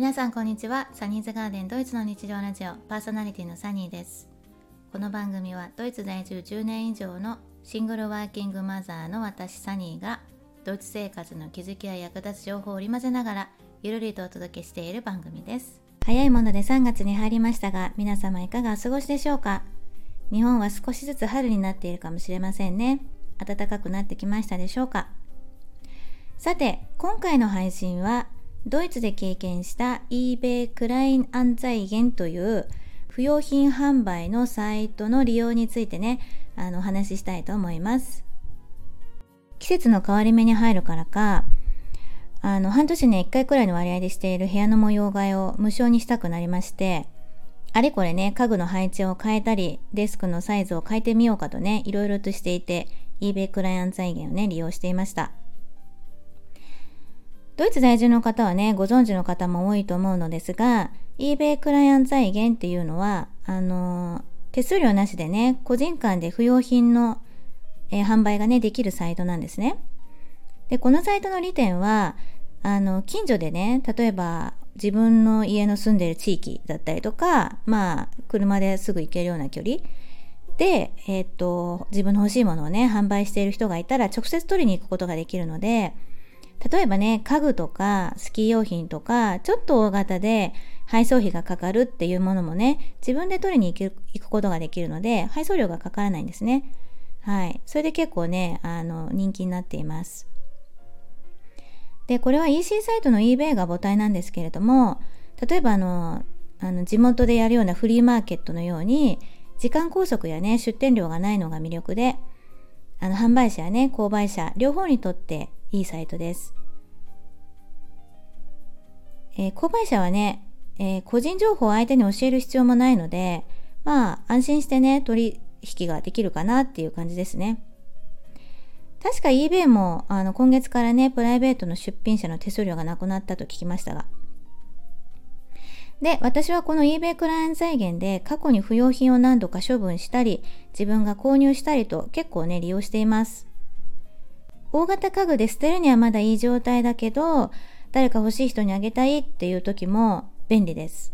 皆さんこんにちは。サニーズガーデンドイツの日常ラジオパーソナリティのサニーです。この番組はドイツ在住10年以上のシングルワーキングマザーの私サニーがドイツ生活の気づきや役立つ情報を織り交ぜながらゆるりとお届けしている番組です。早いもので3月に入りましたが皆様いかがお過ごしでしょうか？日本は少しずつ春になっているかもしれませんね。暖かくなってきましたでしょうか？さて今回の配信はドイツで経験した eBay クラインアンザイゲンという不用品販売のサイトの利用についてね、あの、お話ししたいと思います。季節の変わり目に入るからか、あの、半年ね、1回くらいの割合でしている部屋の模様替えを無償にしたくなりまして、あれこれね、家具の配置を変えたり、デスクのサイズを変えてみようかとね、いろいろとしていて、eBay クライアン財源をね、利用していました。ドイツ在住の方はね、ご存知の方も多いと思うのですが、eBay クライアント財源っていうのは、あの、手数料なしでね、個人間で不用品の、えー、販売がね、できるサイトなんですね。で、このサイトの利点は、あの、近所でね、例えば自分の家の住んでる地域だったりとか、まあ、車ですぐ行けるような距離で、えー、っと、自分の欲しいものをね、販売している人がいたら直接取りに行くことができるので、例えばね、家具とかスキー用品とか、ちょっと大型で配送費がかかるっていうものもね、自分で取りに行くことができるので、配送料がかからないんですね。はい。それで結構ね、あの、人気になっています。で、これは EC サイトの eBay が母体なんですけれども、例えばあの、あの地元でやるようなフリーマーケットのように、時間拘束やね、出店料がないのが魅力で、あの、販売者やね、購買者、両方にとっていいサイトです。えー、購買者はね、えー、個人情報を相手に教える必要もないので、まあ、安心してね、取引ができるかなっていう感じですね。確か eBay もあの今月からね、プライベートの出品者の手数料がなくなったと聞きましたが。で、私はこの eBay クライアント財源で過去に不要品を何度か処分したり、自分が購入したりと結構ね、利用しています。大型家具で捨てるにはまだいい状態だけど、誰か欲しい人にあげたいっていう時も便利です。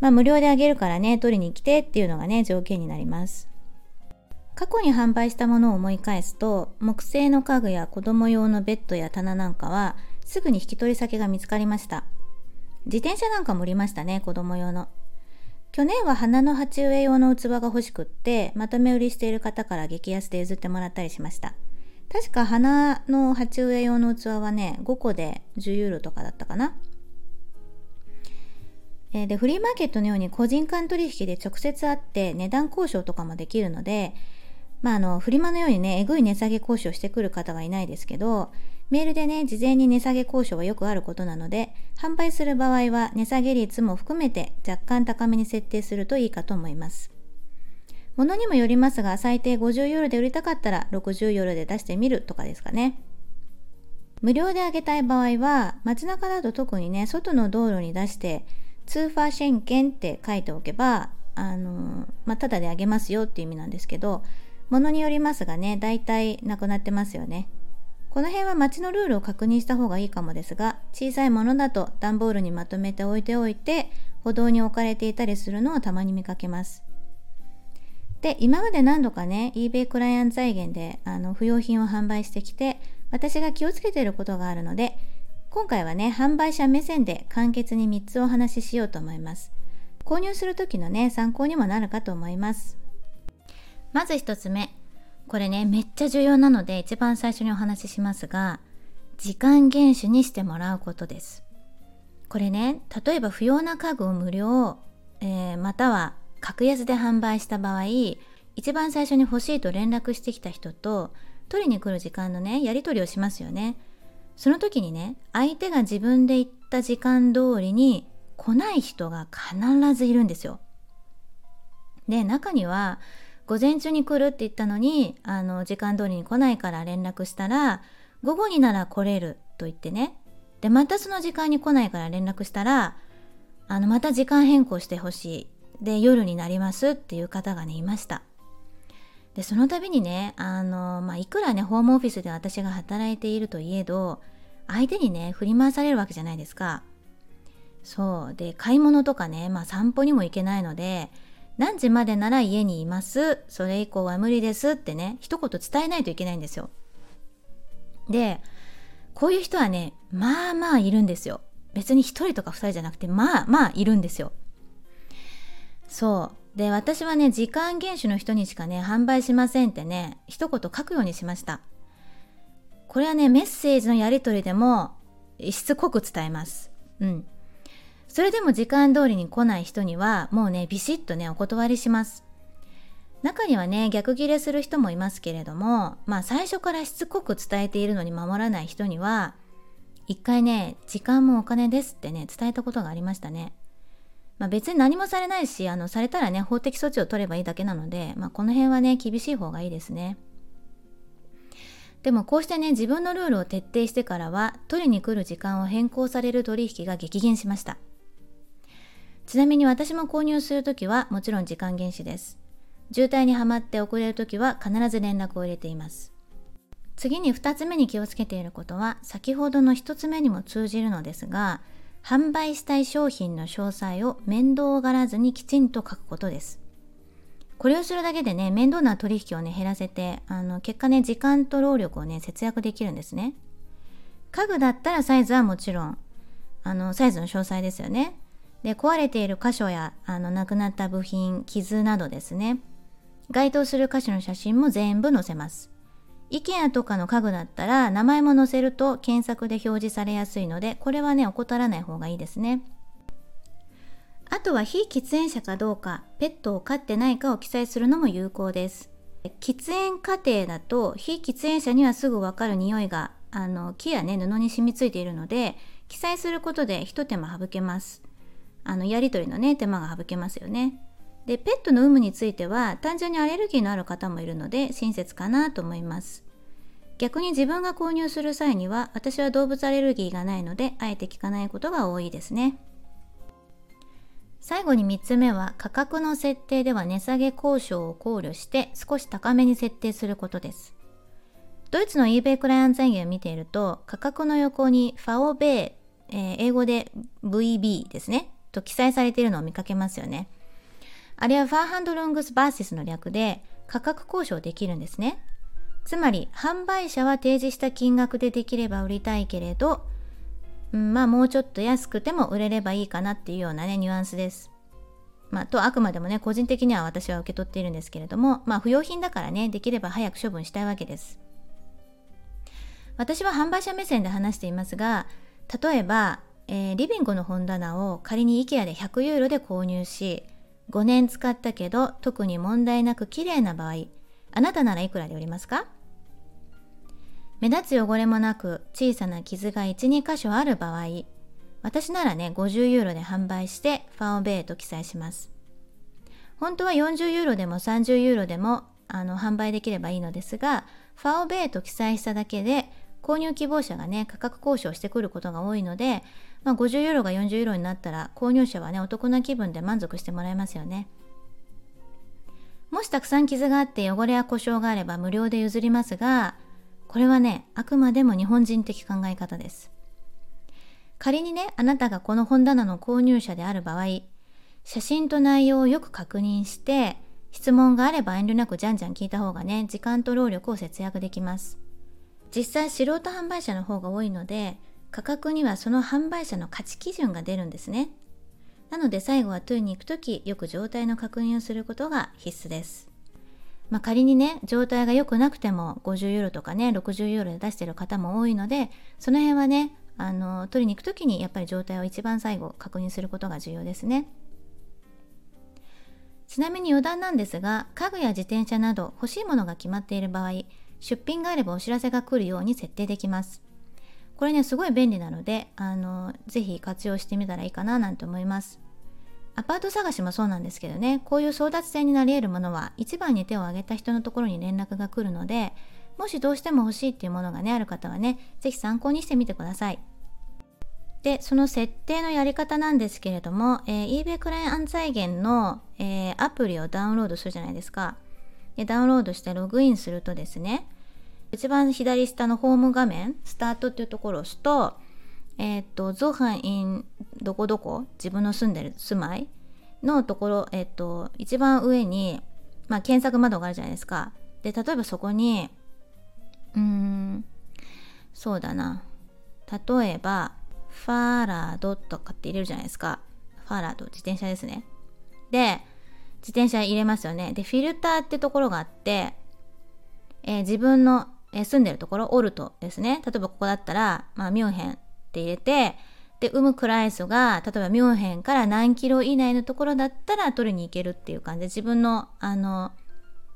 まあ無料であげるからね、取りに来てっていうのがね、条件になります。過去に販売したものを思い返すと、木製の家具や子供用のベッドや棚なんかは、すぐに引き取り先が見つかりました。自転車なんかも売りましたね、子供用の。去年は花の鉢植え用の器が欲しくって、まとめ売りしている方から激安で譲ってもらったりしました。確か花の鉢植え用の器はね、5個で10ユーロとかだったかな。えー、で、フリーマーケットのように個人間取引で直接会って値段交渉とかもできるので、まあ、あの、フリマのようにね、えぐい値下げ交渉してくる方はいないですけど、メールでね、事前に値下げ交渉はよくあることなので、販売する場合は値下げ率も含めて若干高めに設定するといいかと思います。ものにもよりますが、最低50ユーロで売りたかったら60ユーロで出してみるとかですかね。無料であげたい場合は、街中だと特にね、外の道路に出して、通ファーシンケンって書いておけば、あのまあ、ただであげますよっていう意味なんですけど、ものによりますがね、大体なくなってますよね。この辺は街のルールを確認した方がいいかもですが、小さいものだと段ボールにまとめて置いておいて、歩道に置かれていたりするのをたまに見かけます。で、今まで何度かね、eBay クライアント財源であの不用品を販売してきて、私が気をつけていることがあるので、今回はね、販売者目線で簡潔に3つお話ししようと思います。購入する時のね、参考にもなるかと思います。まず1つ目。これね、めっちゃ重要なので一番最初にお話ししますが、時間厳守にしてもらうことです。これね、例えば不要な家具を無料、えー、または格安で販売した場合一番最初に欲しいと連絡してきた人と取りに来る時間のねやり取りをしますよね。その時にね相手が自分で言った時間通りに来ない人が必ずいるんですよ。で中には午前中に来るって言ったのにあの時間通りに来ないから連絡したら午後になら来れると言ってね。でまたその時間に来ないから連絡したらあのまた時間変更してほしい。で夜になりますっていう方がねいました。でその度にねあの、まあ、いくらねホームオフィスで私が働いているといえど相手にね振り回されるわけじゃないですか。そう。で買い物とかね、まあ、散歩にも行けないので何時までなら家にいます？それ以降は無理ですってね一言伝えないといけないんですよ。でこういう人はねまあまあいるんですよ。別に1人とか2人じゃなくてまあまあいるんですよ。そう。で私はね時間厳守の人にしかね販売しませんってね一言書くようにしました。これはねメッセージのやり取りでもしつこく伝えます。うん。それでも時間通りに来ない人にはもうねビシッとねお断りします。中にはね逆ギレする人もいますけれどもまあ最初からしつこく伝えているのに守らない人には一回ね時間もお金ですってね伝えたことがありましたね。まあ、別に何もされないしあのされたらね法的措置を取ればいいだけなので、まあ、この辺はね厳しい方がいいですねでもこうしてね自分のルールを徹底してからは取りに来る時間を変更される取引が激減しましたちなみに私も購入するときはもちろん時間厳守です。渋滞にはまって遅れるときは必ず連絡を入れています。次に2つ目に気をつけていることは先ほどの1つ目にも通じるのですが販売したい商品の詳細を面倒がらずにきちんと書くことです。これをするだけでね面倒な取引をね減らせてあの結果ね時間と労力をね節約できるんですね。家具だったらサイズはもちろんあのサイズの詳細ですよね。で壊れている箇所やあのなくなった部品傷などですね該当する箇所の写真も全部載せます IKEA とかの家具だったら名前も載せると検索で表示されやすいのでこれはね怠らない方がいいですね。あとは非喫煙者かどうかペットを飼ってないかを記載するのも有効です。喫煙過程だと非喫煙者にはすぐわかる匂いがあの木やね布に染みついているので記載することで一手間省けます。あのやり取りのね手間が省けますよね。でペットの有無については単純にアレルギーのある方もいるので親切かなと思います。逆に自分が購入する際には私は動物アレルギーがないのであえて聞かないことが多いですね。最後に3つ目は価格の設定では値下げ交渉を考慮して少し高めに設定することです。ドイツの eBay クライアント宣言を見ていると価格の横にファオベイ、えー、英語で VB ですねと記載されているのを見かけますよね。あれはファーハンドロングスバーシスの略で価格交渉できるんですね。つまり販売者は提示した金額でできれば売りたいけれど、うん、まあもうちょっと安くても売れればいいかなっていうようなねニュアンスです。まあ、とあくまでもね個人的には私は受け取っているんですけれどもまあ不用品だからねできれば早く処分したいわけです。私は販売者目線で話していますが例えばえー、リビングの本棚を仮に IKEA で100ユーロで購入し5年使ったけど特に問題なく綺麗な場合あなたならいくらで売りますか？目立つ汚れもなく小さな傷が12箇所ある場合私ならね50ユーロで販売してファオベイと記載します。本当は40ユーロでも30ユーロでもあの販売できればいいのですがファオベイと記載しただけで購入希望者がね価格交渉してくることが多いのでまあ、50ユーロが40ユーロになったら購入者はねお得な気分で満足してもらえますよね。もしたくさん傷があって汚れや故障があれば無料で譲りますがこれはねあくまでも日本人的考え方です。仮にねあなたがこの本棚の購入者である場合写真と内容をよく確認して質問があれば遠慮なくじゃんじゃん聞いた方がね時間と労力を節約できます。実際素人販売者の方が多いので価格にはその販売者の価値基準が出るんですね。なので最後はトゥーに行く時よく状態の確認をすることが必須です。まあ、仮にね状態が良くなくても50ユーロとかね60ユーロで出してる方も多いのでその辺はねあの取りに行く時にやっぱり状態を一番最後確認することが重要ですね。ちなみに余談なんですが家具や自転車など欲しいものが決まっている場合出品があればお知らせが来るように設定できます。これねすごい便利なのであのぜひ活用してみたらいいかななんて思います。アパート探しもそうなんですけどねこういう争奪戦になり得るものは一番に手を挙げた人のところに連絡が来るのでもしどうしても欲しいっていうものがねある方はね是非参考にしてみてください。でその設定のやり方なんですけれども、えー、eBay クライアン財源の、えー、アプリをダウンロードするじゃないですか。でダウンロードしてログインするとですね一番左下のホーム画面、スタートっていうところを押すと、えっ、と、ゾハンインどこどこ自分の住んでる住まいのところ、えっ、と、一番上に、まあ、検索窓があるじゃないですか。で、例えばそこに、うーん、そうだな。例えば、ファーラードとかって入れるじゃないですか。ファーラード、自転車ですね。で、自転車入れますよね。で、フィルターってところがあって、えー、自分の、えー、住んでるところ、オルトですね。例えばここだったら、まあ、ミュンヘンって入れて、で、ウムクライスが、例えばミュンヘンから何キロ以内のところだったら取りに行けるっていう感じで、自分の、あの、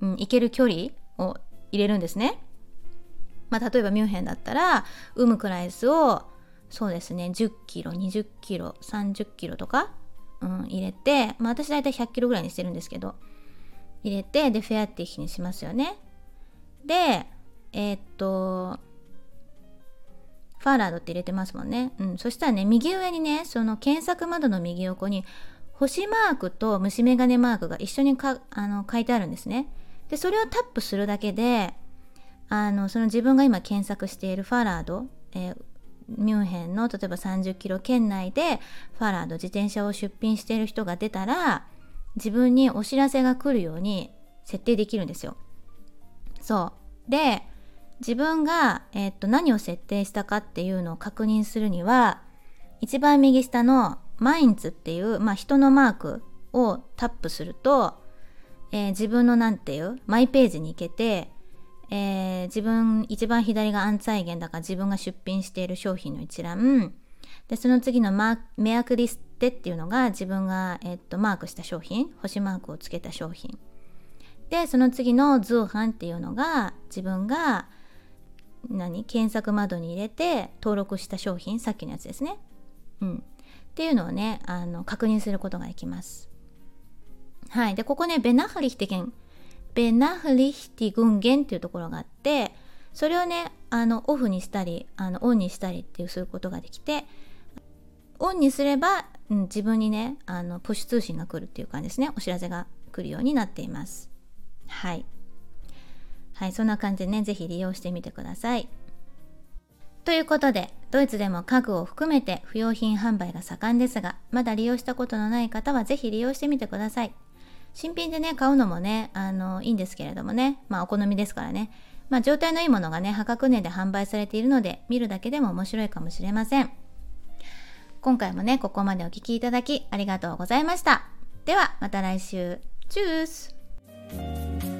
うん、行ける距離を入れるんですね。まあ、例えばミュンヘンだったら、ウムクライスを、そうですね、10キロ、20キロ、30キロとか、うん、入れて、まあ、私大体100キロぐらいにしてるんですけど、入れて、で、フェアティヒにしますよね。で、えー、っと、ファーラードって入れてますもんね。うん。そしたらね、右上にね、その検索窓の右横に、星マークと虫眼鏡マークが一緒にかあの書いてあるんですね。で、それをタップするだけで、あの、その自分が今検索しているファーラード、えー、ミュンヘンの例えば30キロ圏内でファラード自転車を出品している人が出たら自分にお知らせが来るように設定できるんですよ。そう。で、自分が、えー、っと何を設定したかっていうのを確認するには一番右下のマインツっていう、まあ、人のマークをタップすると、えー、自分のなんていうマイページに行けてえー、自分一番左がアンツァイゲンだから自分が出品している商品の一覧でその次のマメアクリステっていうのが自分が、え、っとマークした商品星マークをつけた商品でその次のズーハンっていうのが自分が何検索窓に入れて登録した商品さっきのやつですね。うん、っていうのをねあの確認することができます。はい、でここねベナハリヒテケンベナフリヒティ群言っていうところがあってそれをねあのオフにしたりあのオンにしたりっていうすることができてオンにすれば、うん、自分にねあのプッシュ通信が来るっていう感じですね。お知らせが来るようになっています。はい。はいそんな感じでね是非利用してみてください。ということでドイツでも家具を含めて不用品販売が盛んですがまだ利用したことのない方は是非利用してみてください。新品でね、買うのもね、あの、いいんですけれどもね、まあお好みですからね。まあ状態のいいものがね、破格値で販売されているので、見るだけでも面白いかもしれません。今回もね、ここまでお聴きいただきありがとうございました。では、また来週。チュース